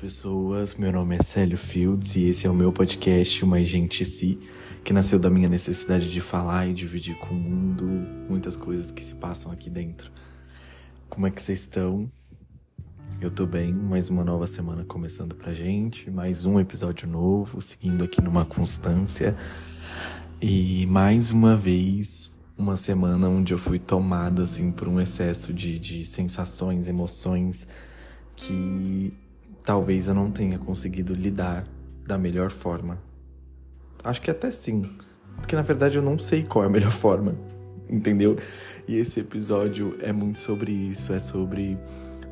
pessoas. Meu nome é Célio Fields e esse é o meu podcast Uma Gente Si, que nasceu da minha necessidade de falar e dividir com o mundo muitas coisas que se passam aqui dentro. Como é que vocês estão? Eu tô bem, mais uma nova semana começando pra gente, mais um episódio novo, seguindo aqui numa constância. E mais uma vez, uma semana onde eu fui tomado assim por um excesso de, de sensações, emoções que talvez eu não tenha conseguido lidar da melhor forma. Acho que até sim, porque na verdade eu não sei qual é a melhor forma, entendeu? E esse episódio é muito sobre isso, é sobre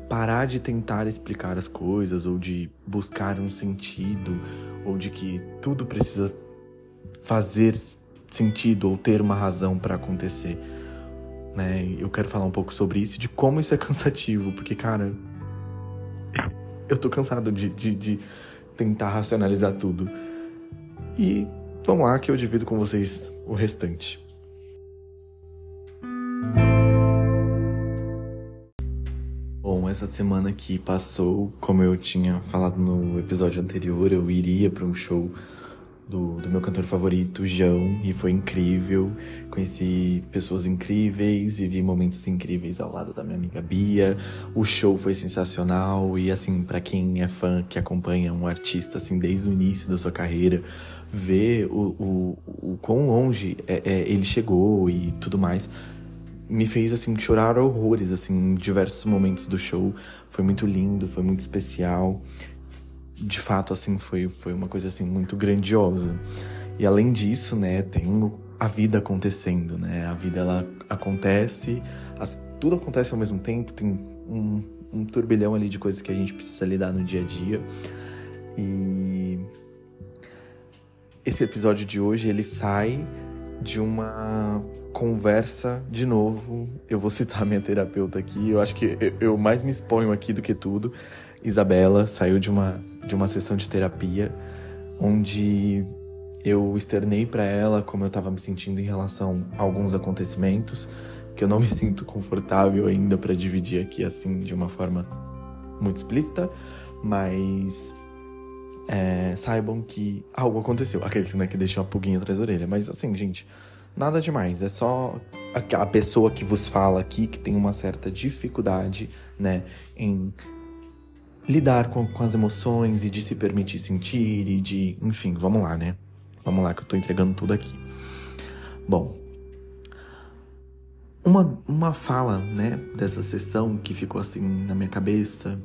parar de tentar explicar as coisas ou de buscar um sentido ou de que tudo precisa fazer sentido ou ter uma razão para acontecer. Né? Eu quero falar um pouco sobre isso, de como isso é cansativo, porque cara, eu tô cansado de, de, de tentar racionalizar tudo. E vamos lá que eu divido com vocês o restante. Bom, essa semana que passou, como eu tinha falado no episódio anterior, eu iria para um show do, do meu cantor favorito, João, e foi incrível. Conheci pessoas incríveis, vivi momentos incríveis ao lado da minha amiga Bia. O show foi sensacional e assim, para quem é fã, que acompanha um artista assim desde o início da sua carreira, ver o, o, o quão longe é, é, ele chegou e tudo mais me fez assim chorar horrores assim em diversos momentos do show. Foi muito lindo, foi muito especial de fato, assim, foi, foi uma coisa, assim, muito grandiosa. E além disso, né, tem a vida acontecendo, né? A vida, ela acontece, as, tudo acontece ao mesmo tempo, tem um, um turbilhão ali de coisas que a gente precisa lidar no dia a dia. E esse episódio de hoje, ele sai de uma conversa, de novo, eu vou citar minha terapeuta aqui, eu acho que eu mais me exponho aqui do que tudo. Isabela saiu de uma de uma sessão de terapia onde eu externei para ela como eu estava me sentindo em relação a alguns acontecimentos que eu não me sinto confortável ainda para dividir aqui assim de uma forma muito explícita, mas é, saibam que algo aconteceu. Aquele né, que deixou uma pulguinha atrás da orelha. Mas assim, gente, nada demais. É só a, a pessoa que vos fala aqui que tem uma certa dificuldade, né, em lidar com, com as emoções e de se permitir sentir e de. Enfim, vamos lá, né? Vamos lá que eu tô entregando tudo aqui. Bom, uma, uma fala, né, dessa sessão que ficou assim na minha cabeça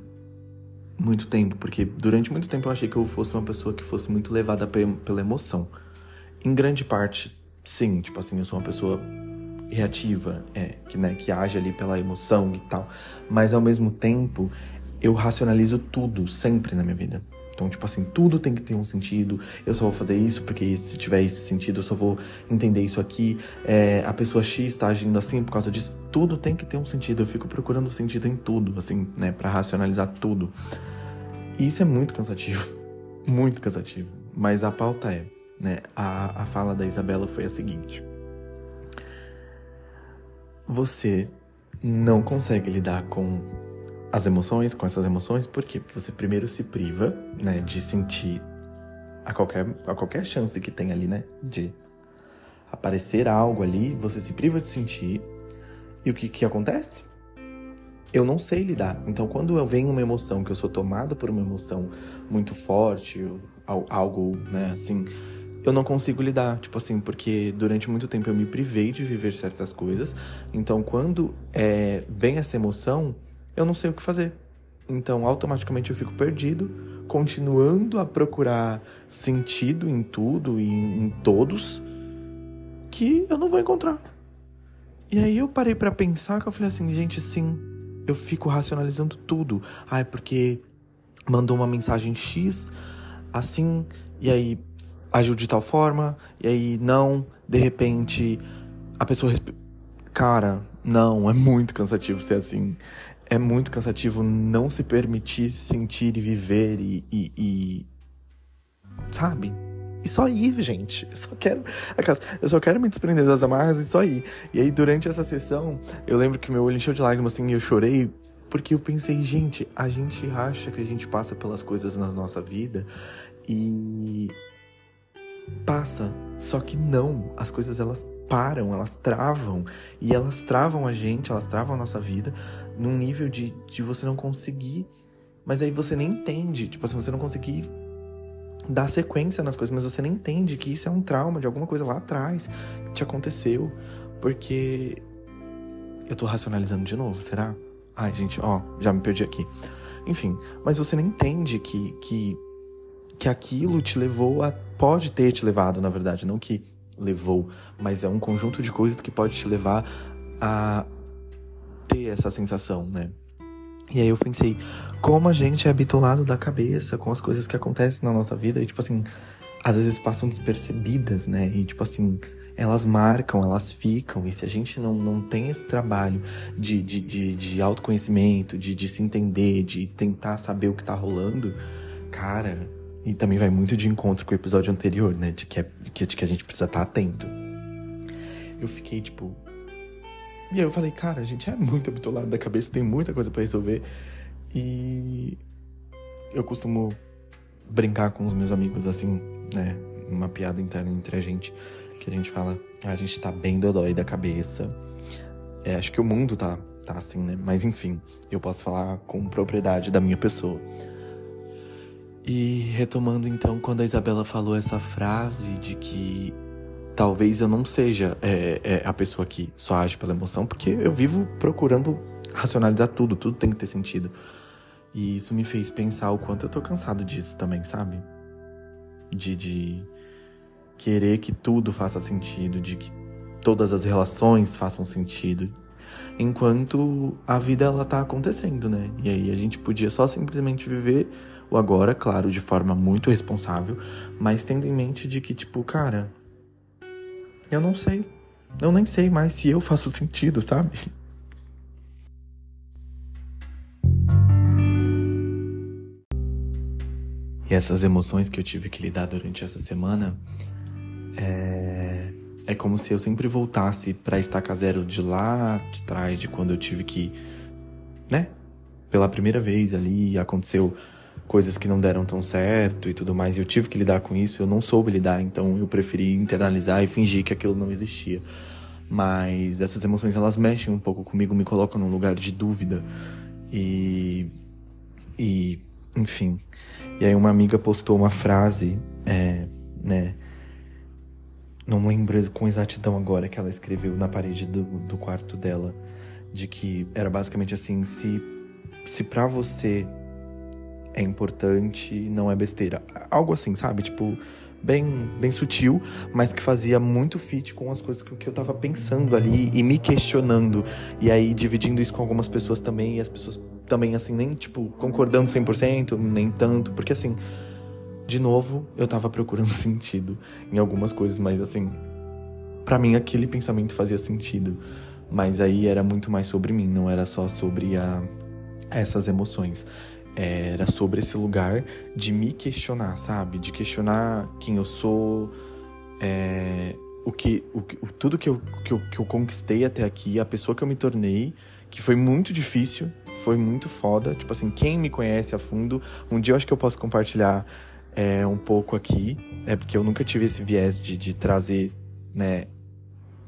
muito tempo, porque durante muito tempo eu achei que eu fosse uma pessoa que fosse muito levada pela emoção. Em grande parte, sim, tipo assim, eu sou uma pessoa reativa, é, que, né, que age ali pela emoção e tal, mas ao mesmo tempo eu racionalizo tudo sempre na minha vida. Então, tipo assim, tudo tem que ter um sentido. Eu só vou fazer isso porque se tiver esse sentido, eu só vou entender isso aqui. É, a pessoa X está agindo assim por causa disso. Tudo tem que ter um sentido. Eu fico procurando sentido em tudo, assim, né, para racionalizar tudo. E isso é muito cansativo, muito cansativo. Mas a pauta é, né, a, a fala da Isabela foi a seguinte: você não consegue lidar com as emoções, com essas emoções, porque você primeiro se priva, né, de sentir a qualquer, a qualquer chance que tem ali, né, de aparecer algo ali, você se priva de sentir. E o que que acontece? Eu não sei lidar. Então, quando eu venho uma emoção, que eu sou tomado por uma emoção muito forte, algo, né, assim, eu não consigo lidar, tipo assim, porque durante muito tempo eu me privei de viver certas coisas. Então, quando é, vem essa emoção, eu não sei o que fazer. Então, automaticamente eu fico perdido, continuando a procurar sentido em tudo e em todos que eu não vou encontrar. E aí eu parei para pensar que eu falei assim, gente, sim, eu fico racionalizando tudo. Ah, é porque mandou uma mensagem X assim, e aí agiu de tal forma, e aí não, de repente a pessoa resp... Cara, não, é muito cansativo ser assim é muito cansativo não se permitir sentir e viver e, e, e, sabe? E só ir, gente. Eu só quero. Eu só quero me desprender das amarras e só ir. E aí, durante essa sessão, eu lembro que meu olho encheu de lágrimas assim e eu chorei Porque eu pensei, gente, a gente acha que a gente passa pelas coisas na nossa vida e passa, só que não, as coisas elas param, elas travam e elas travam a gente, elas travam a nossa vida num nível de, de você não conseguir, mas aí você nem entende, tipo assim, você não conseguir dar sequência nas coisas, mas você nem entende que isso é um trauma de alguma coisa lá atrás que te aconteceu, porque eu tô racionalizando de novo, será? Ai, gente, ó, já me perdi aqui. Enfim, mas você não entende que, que, que aquilo te levou a. Pode ter te levado, na verdade, não que levou, mas é um conjunto de coisas que pode te levar a ter essa sensação, né? E aí eu pensei, como a gente é habituado da cabeça com as coisas que acontecem na nossa vida e, tipo assim, às vezes passam despercebidas, né? E, tipo assim, elas marcam, elas ficam. E se a gente não, não tem esse trabalho de, de, de, de autoconhecimento, de, de se entender, de tentar saber o que tá rolando, cara. E também vai muito de encontro com o episódio anterior, né? De que, é, de que a gente precisa estar tá atento. Eu fiquei tipo. E aí eu falei, cara, a gente é muito habituado da cabeça, tem muita coisa para resolver. E eu costumo brincar com os meus amigos assim, né? Uma piada interna entre a gente que a gente fala, ah, a gente tá bem dodói da cabeça. É, acho que o mundo tá, tá assim, né? Mas enfim, eu posso falar com propriedade da minha pessoa. E retomando então, quando a Isabela falou essa frase de que talvez eu não seja é, é, a pessoa que só age pela emoção, porque eu vivo procurando racionalizar tudo, tudo tem que ter sentido. E isso me fez pensar o quanto eu tô cansado disso também, sabe? De, de querer que tudo faça sentido, de que todas as relações façam sentido, enquanto a vida ela tá acontecendo, né? E aí a gente podia só simplesmente viver o agora, claro, de forma muito responsável, mas tendo em mente de que tipo, cara, eu não sei. Eu nem sei mais se eu faço sentido, sabe? E essas emoções que eu tive que lidar durante essa semana é, é como se eu sempre voltasse para estaca zero de lá de trás, de quando eu tive que, né? Pela primeira vez ali aconteceu coisas que não deram tão certo e tudo mais. E eu tive que lidar com isso, eu não soube lidar, então eu preferi internalizar e fingir que aquilo não existia. Mas essas emoções elas mexem um pouco comigo, me colocam num lugar de dúvida. E. E. Enfim. E aí uma amiga postou uma frase, é, né? Não lembro com exatidão agora que ela escreveu na parede do, do quarto dela. De que era basicamente assim: se, se pra você é importante, não é besteira. Algo assim, sabe? Tipo, bem, bem sutil, mas que fazia muito fit com as coisas que eu tava pensando ali e me questionando. E aí dividindo isso com algumas pessoas também, e as pessoas também, assim, nem, tipo, concordando 100%, nem tanto, porque assim de novo, eu tava procurando sentido em algumas coisas, mas assim, para mim aquele pensamento fazia sentido. Mas aí era muito mais sobre mim, não era só sobre a, essas emoções. Era sobre esse lugar de me questionar, sabe? De questionar quem eu sou, é, o que, o, tudo que eu, que, eu, que eu conquistei até aqui, a pessoa que eu me tornei, que foi muito difícil, foi muito foda. Tipo assim, quem me conhece a fundo, um dia eu acho que eu posso compartilhar é, um pouco aqui, é porque eu nunca tive esse viés de, de trazer, né,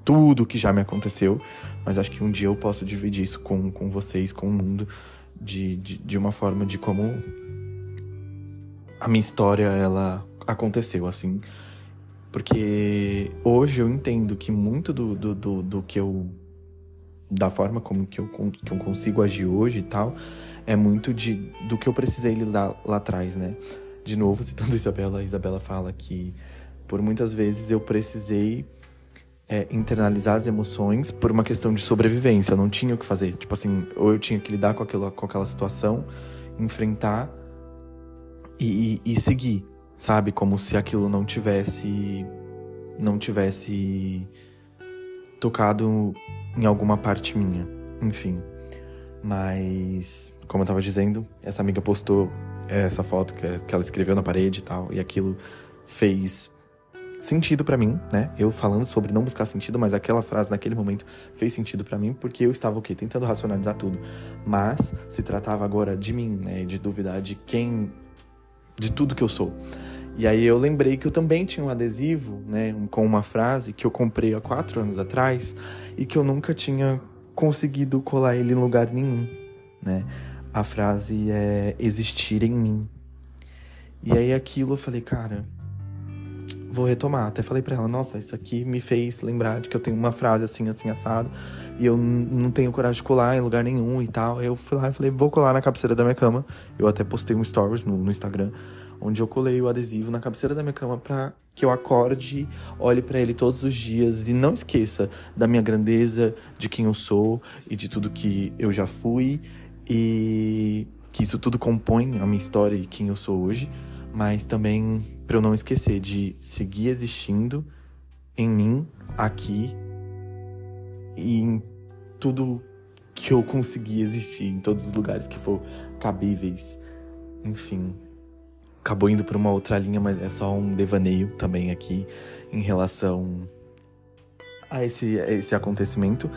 tudo que já me aconteceu, mas acho que um dia eu posso dividir isso com, com vocês, com o mundo, de, de, de uma forma de como a minha história, ela aconteceu, assim. Porque hoje eu entendo que muito do, do, do, do que eu. da forma como que eu, que eu consigo agir hoje e tal, é muito de, do que eu precisei lidar lá atrás, né? de novo, citando Isabela, a Isabela fala que por muitas vezes eu precisei é, internalizar as emoções por uma questão de sobrevivência. Eu não tinha o que fazer. Tipo assim, ou eu tinha que lidar com aquela, com aquela situação, enfrentar e, e, e seguir, sabe? Como se aquilo não tivesse. não tivesse tocado em alguma parte minha. Enfim. Mas, como eu tava dizendo, essa amiga postou essa foto que, ela escreveu na parede e tal, e aquilo fez sentido para mim, né? Eu falando sobre não buscar sentido, mas aquela frase naquele momento fez sentido para mim porque eu estava o quê? Tentando racionalizar tudo. Mas se tratava agora de mim, né? De duvidar de quem de tudo que eu sou. E aí eu lembrei que eu também tinha um adesivo, né, com uma frase que eu comprei há quatro anos atrás e que eu nunca tinha conseguido colar ele em lugar nenhum, né? A frase é existir em mim. E aí aquilo eu falei, cara, vou retomar. Até falei para ela, nossa, isso aqui me fez lembrar de que eu tenho uma frase assim, assim, assado, e eu não tenho coragem de colar em lugar nenhum e tal. Eu fui lá e falei, vou colar na cabeceira da minha cama. Eu até postei um stories no, no Instagram onde eu colei o adesivo na cabeceira da minha cama para que eu acorde, olhe para ele todos os dias e não esqueça da minha grandeza, de quem eu sou e de tudo que eu já fui e que isso tudo compõe a minha história e quem eu sou hoje, mas também para eu não esquecer de seguir existindo em mim, aqui e em tudo que eu consegui existir, em todos os lugares que for cabíveis. Enfim, acabou indo para uma outra linha, mas é só um devaneio também aqui em relação a esse, a esse acontecimento.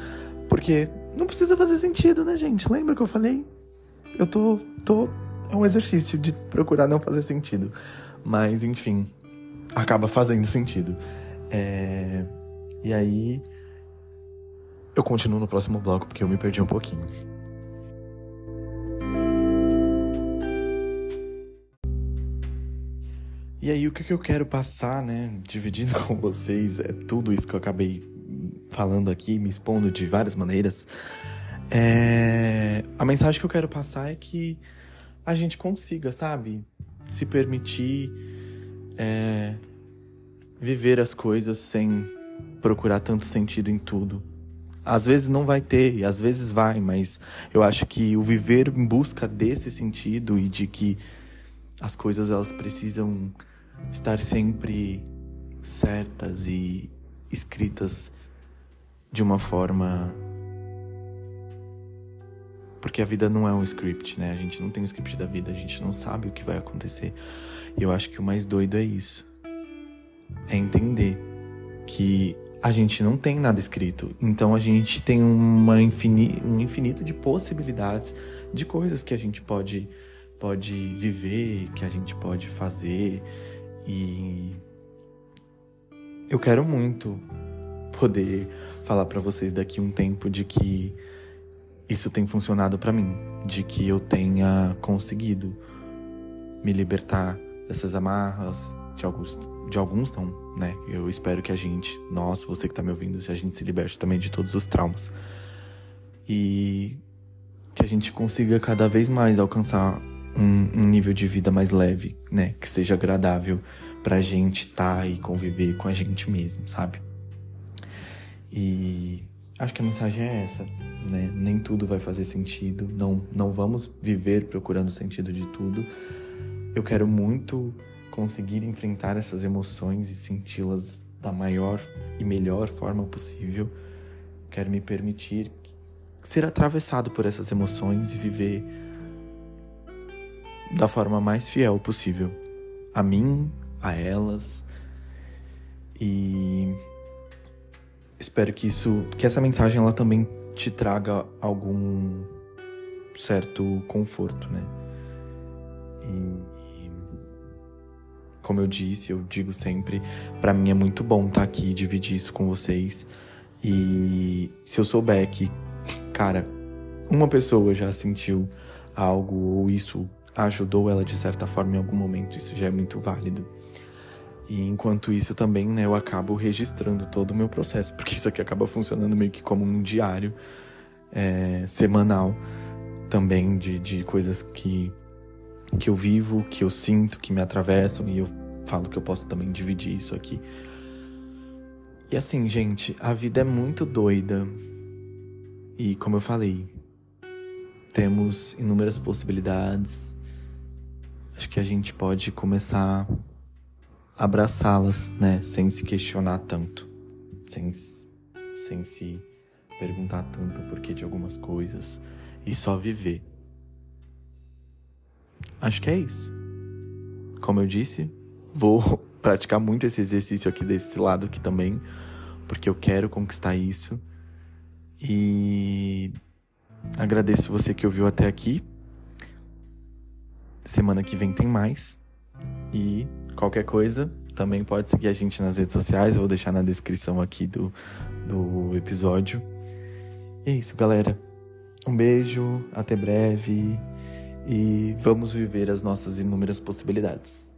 Porque não precisa fazer sentido, né, gente? Lembra que eu falei? Eu tô, tô. É um exercício de procurar não fazer sentido. Mas, enfim, acaba fazendo sentido. É... E aí. Eu continuo no próximo bloco porque eu me perdi um pouquinho. E aí, o que eu quero passar, né, dividindo com vocês, é tudo isso que eu acabei falando aqui, me expondo de várias maneiras. É... A mensagem que eu quero passar é que a gente consiga, sabe, se permitir é... viver as coisas sem procurar tanto sentido em tudo. Às vezes não vai ter, às vezes vai, mas eu acho que o viver em busca desse sentido e de que as coisas elas precisam estar sempre certas e escritas de uma forma. Porque a vida não é um script, né? A gente não tem um script da vida, a gente não sabe o que vai acontecer. E eu acho que o mais doido é isso. É entender que a gente não tem nada escrito. Então a gente tem uma infini um infinito de possibilidades de coisas que a gente pode, pode viver, que a gente pode fazer. E eu quero muito poder falar para vocês daqui um tempo de que isso tem funcionado para mim, de que eu tenha conseguido me libertar dessas amarras, de alguns, de alguns não, né? Eu espero que a gente, nós, você que tá me ouvindo, a gente se liberte também de todos os traumas. E que a gente consiga cada vez mais alcançar um, um nível de vida mais leve, né? Que seja agradável pra gente estar tá e conviver com a gente mesmo, sabe? E acho que a mensagem é essa, né? Nem tudo vai fazer sentido, não, não vamos viver procurando sentido de tudo. Eu quero muito conseguir enfrentar essas emoções e senti-las da maior e melhor forma possível. Quero me permitir ser atravessado por essas emoções e viver da forma mais fiel possível a mim, a elas. E espero que isso, que essa mensagem ela também te traga algum certo conforto, né? E, e como eu disse, eu digo sempre, para mim é muito bom estar tá aqui dividir isso com vocês. E se eu souber que, cara, uma pessoa já sentiu algo ou isso ajudou ela de certa forma em algum momento, isso já é muito válido. E enquanto isso também, né, eu acabo registrando todo o meu processo, porque isso aqui acaba funcionando meio que como um diário é, semanal também de, de coisas que, que eu vivo, que eu sinto, que me atravessam, e eu falo que eu posso também dividir isso aqui. E assim, gente, a vida é muito doida. E como eu falei, temos inúmeras possibilidades, acho que a gente pode começar abraçá-las, né? Sem se questionar tanto, sem, sem se perguntar tanto o porquê de algumas coisas e só viver. Acho que é isso. Como eu disse, vou praticar muito esse exercício aqui desse lado aqui também, porque eu quero conquistar isso. E agradeço você que ouviu até aqui. Semana que vem tem mais. E qualquer coisa, também pode seguir a gente nas redes sociais. Eu vou deixar na descrição aqui do, do episódio. E é isso, galera. Um beijo, até breve e vamos viver as nossas inúmeras possibilidades.